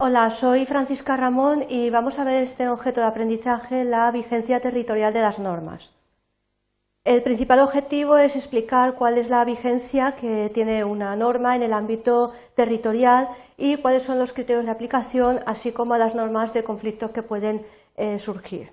Hola, soy Francisca Ramón y vamos a ver este objeto de aprendizaje, la vigencia territorial de las normas. El principal objetivo es explicar cuál es la vigencia que tiene una norma en el ámbito territorial y cuáles son los criterios de aplicación, así como las normas de conflicto que pueden eh, surgir.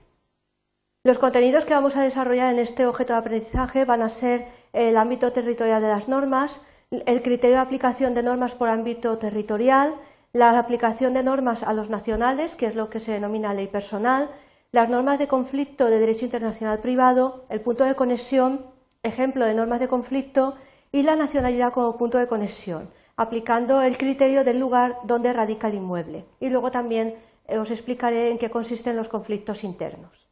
Los contenidos que vamos a desarrollar en este objeto de aprendizaje van a ser el ámbito territorial de las normas, el criterio de aplicación de normas por ámbito territorial, la aplicación de normas a los nacionales, que es lo que se denomina ley personal, las normas de conflicto de derecho internacional privado, el punto de conexión, ejemplo de normas de conflicto, y la nacionalidad como punto de conexión, aplicando el criterio del lugar donde radica el inmueble. Y luego también eh, os explicaré en qué consisten los conflictos internos.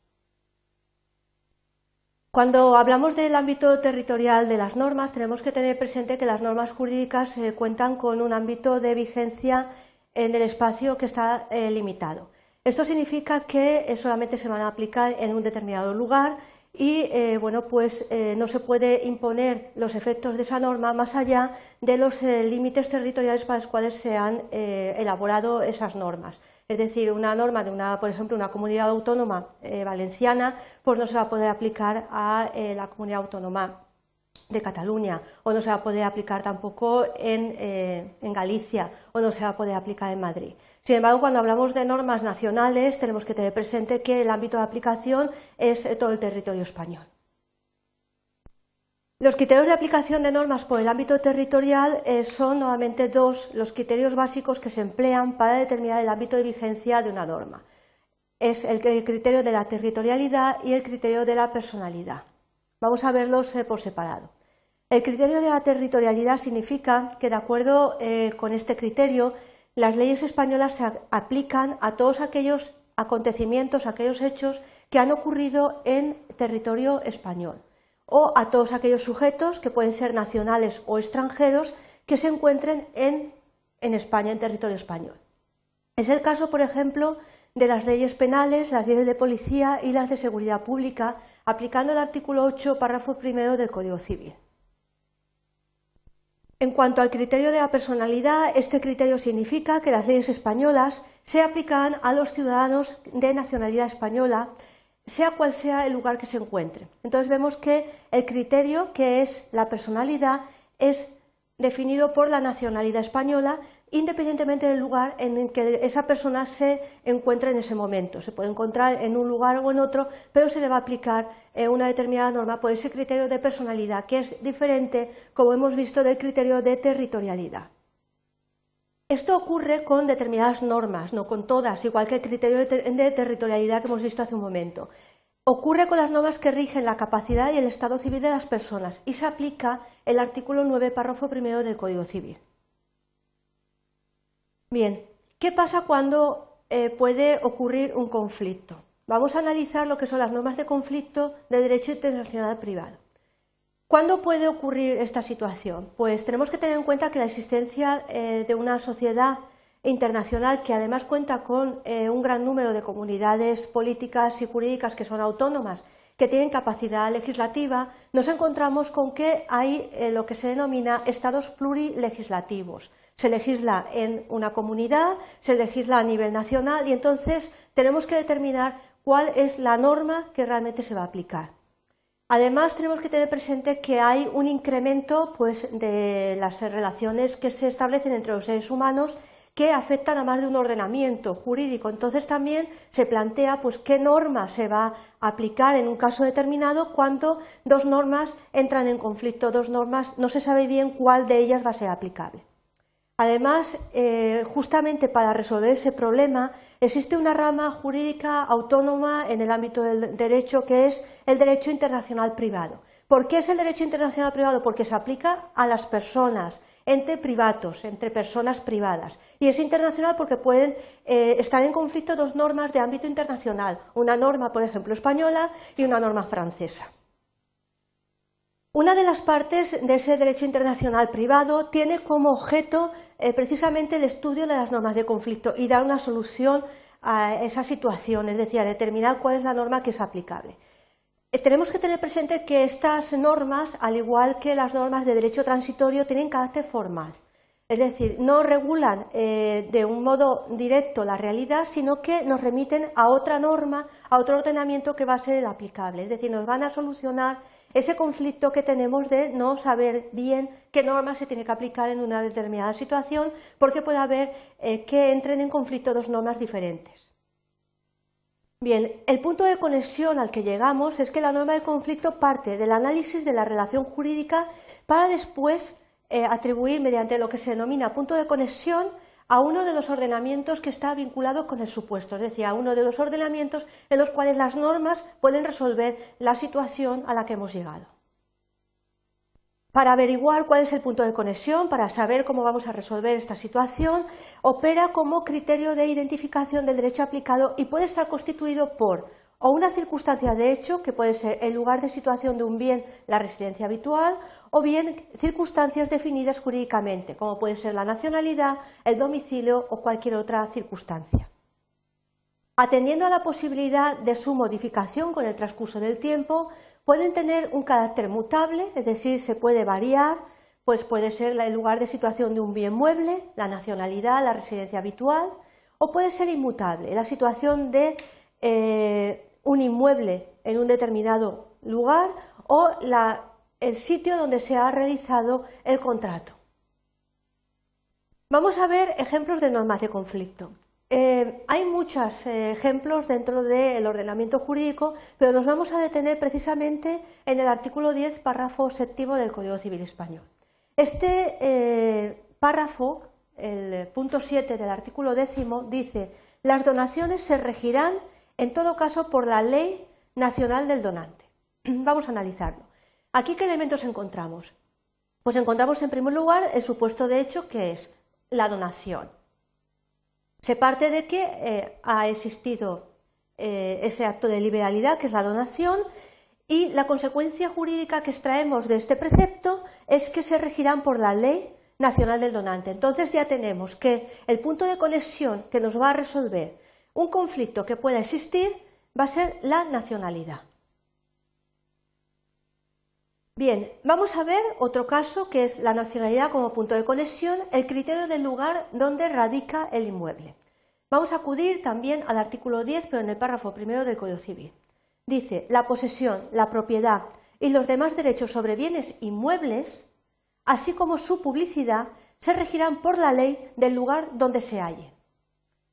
Cuando hablamos del ámbito territorial de las normas, tenemos que tener presente que las normas jurídicas cuentan con un ámbito de vigencia en el espacio que está eh, limitado. Esto significa que eh, solamente se van a aplicar en un determinado lugar y eh, bueno, pues no se puede imponer los efectos de esa norma más allá de los límites territoriales para los cuales se han elaborado esas normas. Es decir, una norma de una, por ejemplo, una comunidad autónoma valenciana, pues no se va a poder aplicar a la comunidad autónoma de Cataluña, o no se va a poder aplicar tampoco eh, en, Galicia, o no se va a poder aplicar en Madrid. Sin embargo, cuando hablamos de normas nacionales, tenemos que tener presente que el ámbito de aplicación es todo el territorio español. Los criterios de aplicación de normas por el ámbito territorial eh, son nuevamente dos los criterios básicos que se emplean para determinar el ámbito de vigencia de una norma. Es el criterio de la territorialidad y el criterio de la personalidad. Vamos a verlos por separado. El criterio de la territorialidad significa que, de acuerdo eh, con este criterio, las leyes españolas se aplican a todos aquellos acontecimientos, aquellos hechos que han ocurrido en territorio español o a todos aquellos sujetos que pueden ser nacionales o extranjeros que se encuentren en, en España, en territorio español. Es el caso, por ejemplo, de las leyes penales, las leyes de policía y las de seguridad pública, aplicando el artículo 8, párrafo primero del Código Civil. En cuanto al criterio de la personalidad, este criterio significa que las leyes españolas se aplican a los ciudadanos de nacionalidad española, sea cual sea el lugar que se encuentren. Entonces vemos que el criterio, que es la personalidad, es definido por la nacionalidad española, independientemente del lugar en el que esa persona se encuentre en ese momento. Se puede encontrar en un lugar o en otro, pero se le va a aplicar eh, una determinada norma por ese criterio de personalidad, que es diferente, como hemos visto, del criterio de territorialidad. Esto ocurre con determinadas normas, no con todas, igual que el criterio de, territorialidad que hemos visto hace un momento. Ocurre con las normas que rigen la capacidad y el estado civil de las personas y se aplica el artículo 9, párrafo primero del Código Civil. Bien, ¿qué pasa cuando eh, puede ocurrir un conflicto? Vamos a analizar lo que son las normas de conflicto de derecho internacional privado. ¿Cuándo puede ocurrir esta situación? Pues tenemos que tener en cuenta que la existencia eh, de una sociedad internacional que además cuenta con eh, un gran número de comunidades políticas y jurídicas que son autónomas, que tienen capacidad legislativa, nos encontramos con que hay lo que se denomina estados plurilegislativos. Se legisla en una comunidad, se legisla a nivel nacional y entonces tenemos que determinar cuál es la norma que realmente se va a aplicar. Además, tenemos que tener presente que hay un incremento pues, de las relaciones que se establecen entre los seres humanos que afectan a más de un ordenamiento jurídico. Entonces también se plantea pues, qué norma se va a aplicar en un caso determinado cuando dos normas entran en conflicto, dos normas, no se sabe bien cuál de ellas va a ser aplicable. Además, eh, justamente para resolver ese problema, existe una rama jurídica autónoma en el ámbito del derecho que es el derecho internacional privado. ¿Por qué es el derecho internacional privado? Porque se aplica a las personas, entre privados, entre personas privadas. Y es internacional porque pueden eh, estar en conflicto dos normas de ámbito internacional, una norma, por ejemplo, española y una norma francesa. Una de las partes de ese derecho internacional privado tiene como objeto eh, precisamente el estudio de las normas de conflicto y dar una solución a esa situación, es decir, a determinar cuál es la norma que es aplicable. Eh, tenemos que tener presente que estas normas, al igual que las normas de derecho transitorio, tienen carácter formal. Es decir, no regulan eh, de un modo directo la realidad, sino que nos remiten a otra norma, a otro ordenamiento que va a ser el aplicable. Es decir, nos van a solucionar ese conflicto que tenemos de no saber bien qué norma se tiene que aplicar en una determinada situación, porque puede haber eh, que entren en conflicto dos normas diferentes. Bien, el punto de conexión al que llegamos es que la norma de conflicto parte del análisis de la relación jurídica para después eh, atribuir mediante lo que se denomina punto de conexión a uno de los ordenamientos que está vinculado con el supuesto, es decir, a uno de los ordenamientos en los cuales las normas pueden resolver la situación a la que hemos llegado. Para averiguar cuál es el punto de conexión, para saber cómo vamos a resolver esta situación, opera como criterio de identificación del derecho aplicado y puede estar constituido por o una circunstancia de hecho, que puede ser el lugar de situación de un bien, la residencia habitual, o bien circunstancias definidas jurídicamente, como puede ser la nacionalidad, el domicilio o cualquier otra circunstancia. Atendiendo a la posibilidad de su modificación con el transcurso del tiempo, pueden tener un carácter mutable, es decir, se puede variar, pues puede ser el lugar de situación de un bien mueble, la nacionalidad, la residencia habitual, o puede ser inmutable, la situación de eh, un inmueble en un determinado lugar o el sitio donde se ha realizado el contrato. Vamos a ver ejemplos de normas de conflicto. Eh, hay muchos eh, ejemplos dentro del ordenamiento jurídico, pero nos vamos a detener precisamente en el artículo 10, párrafo séptimo del Código Civil Español. Este eh, párrafo, el punto 7 del artículo décimo, dice las donaciones se regirán en todo caso por la ley nacional del donante. Vamos a analizarlo. Aquí, ¿qué elementos encontramos? Pues encontramos en primer lugar el supuesto de hecho que es la donación. Se parte de que eh, ha existido eh, ese acto de liberalidad, que es la donación, y la consecuencia jurídica que extraemos de este precepto es que se regirán por la ley nacional del donante. Entonces ya tenemos que el punto de conexión que nos va a resolver un conflicto que pueda existir va a ser la nacionalidad. Bien, vamos a ver otro caso que es la nacionalidad como punto de conexión, el criterio del lugar donde radica el inmueble. Vamos a acudir también al artículo 10, pero en el párrafo primero del Código Civil. Dice, la posesión, la propiedad y los demás derechos sobre bienes inmuebles, así como su publicidad, se regirán por la ley del lugar donde se halle.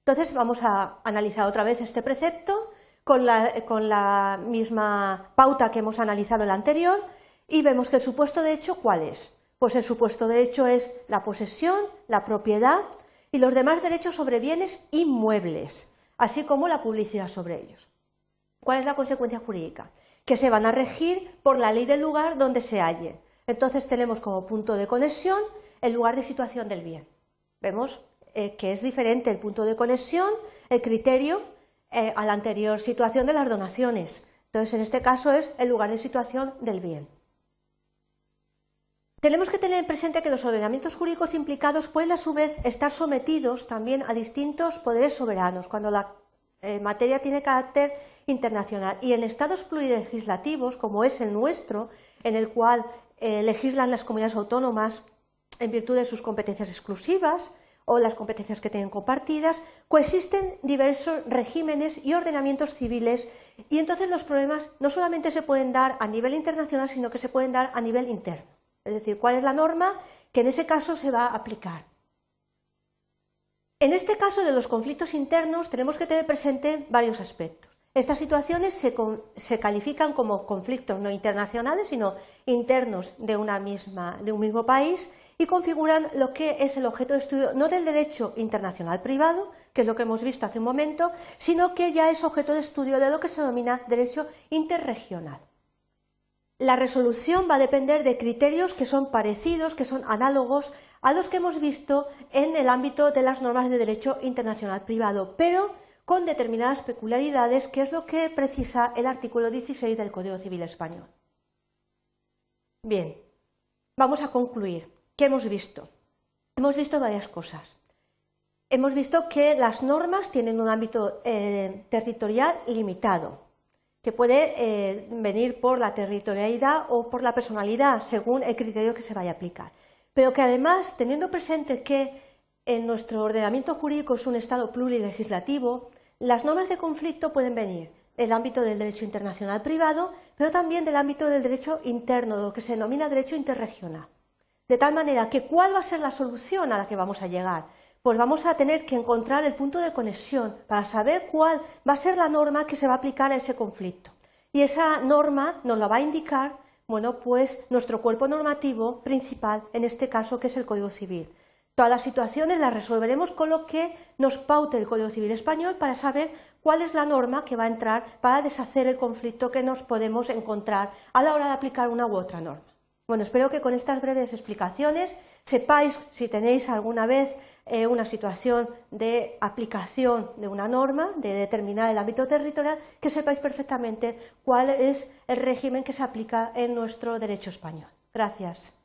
Entonces vamos a analizar otra vez este precepto con la, misma pauta que hemos analizado en la anterior y vemos que el supuesto de hecho, ¿cuál es? Pues el supuesto de hecho es la posesión, la propiedad y los demás derechos sobre bienes inmuebles, así como la publicidad sobre ellos. ¿Cuál es la consecuencia jurídica? Que se van a regir por la ley del lugar donde se halle. Entonces tenemos como punto de conexión el lugar de situación del bien. ¿Vemos? Eh, que es diferente el punto de conexión, el criterio, eh, a la anterior situación de las donaciones. Entonces, en este caso es el lugar de situación del bien. Tenemos que tener presente que los ordenamientos jurídicos implicados pueden a su vez estar sometidos también a distintos poderes soberanos cuando la eh, materia tiene carácter internacional. Y en estados plurilegislativos, como es el nuestro, en el cual legislan las comunidades autónomas en virtud de sus competencias exclusivas, o las competencias que tienen compartidas, coexisten diversos regímenes y ordenamientos civiles y entonces los problemas no solamente se pueden dar a nivel internacional, sino que se pueden dar a nivel interno. Es decir, cuál es la norma que en ese caso se va a aplicar. En este caso de los conflictos internos tenemos que tener presente varios aspectos. Estas situaciones se, califican como conflictos no internacionales, sino internos de, una misma, de un mismo país y configuran lo que es el objeto de estudio no del derecho internacional privado, que es lo que hemos visto hace un momento, sino que ya es objeto de estudio de lo que se denomina derecho interregional. La resolución va a depender de criterios que son parecidos, que son análogos a los que hemos visto en el ámbito de las normas de derecho internacional privado, pero con determinadas peculiaridades, que es lo que precisa el artículo 16 del Código Civil Español. Bien, vamos a concluir. ¿Qué hemos visto? Hemos visto varias cosas. Hemos visto que las normas tienen un ámbito eh, territorial limitado, que puede eh, venir por la territorialidad o por la personalidad, según el criterio que se vaya a aplicar. pero que además, teniendo presente que en nuestro ordenamiento jurídico es un Estado plurilegislativo, las normas de conflicto pueden venir del ámbito del derecho internacional privado, pero también del ámbito del derecho interno, lo que se denomina derecho interregional. De tal manera que, ¿cuál va a ser la solución a la que vamos a llegar? Pues vamos a tener que encontrar el punto de conexión para saber cuál va a ser la norma que se va a aplicar a ese conflicto. Y esa norma nos la va a indicar, bueno, pues nuestro cuerpo normativo principal, en este caso, que es el Código Civil. Todas las situaciones las resolveremos con lo que nos paute el Código Civil Español para saber cuál es la norma que va a entrar para deshacer el conflicto que nos podemos encontrar a la hora de aplicar una u otra norma. Bueno, espero que con estas breves explicaciones sepáis si tenéis alguna vez eh, una situación de aplicación de una norma, de determinar el ámbito territorial, que sepáis perfectamente cuál es el régimen que se aplica en nuestro derecho español. Gracias.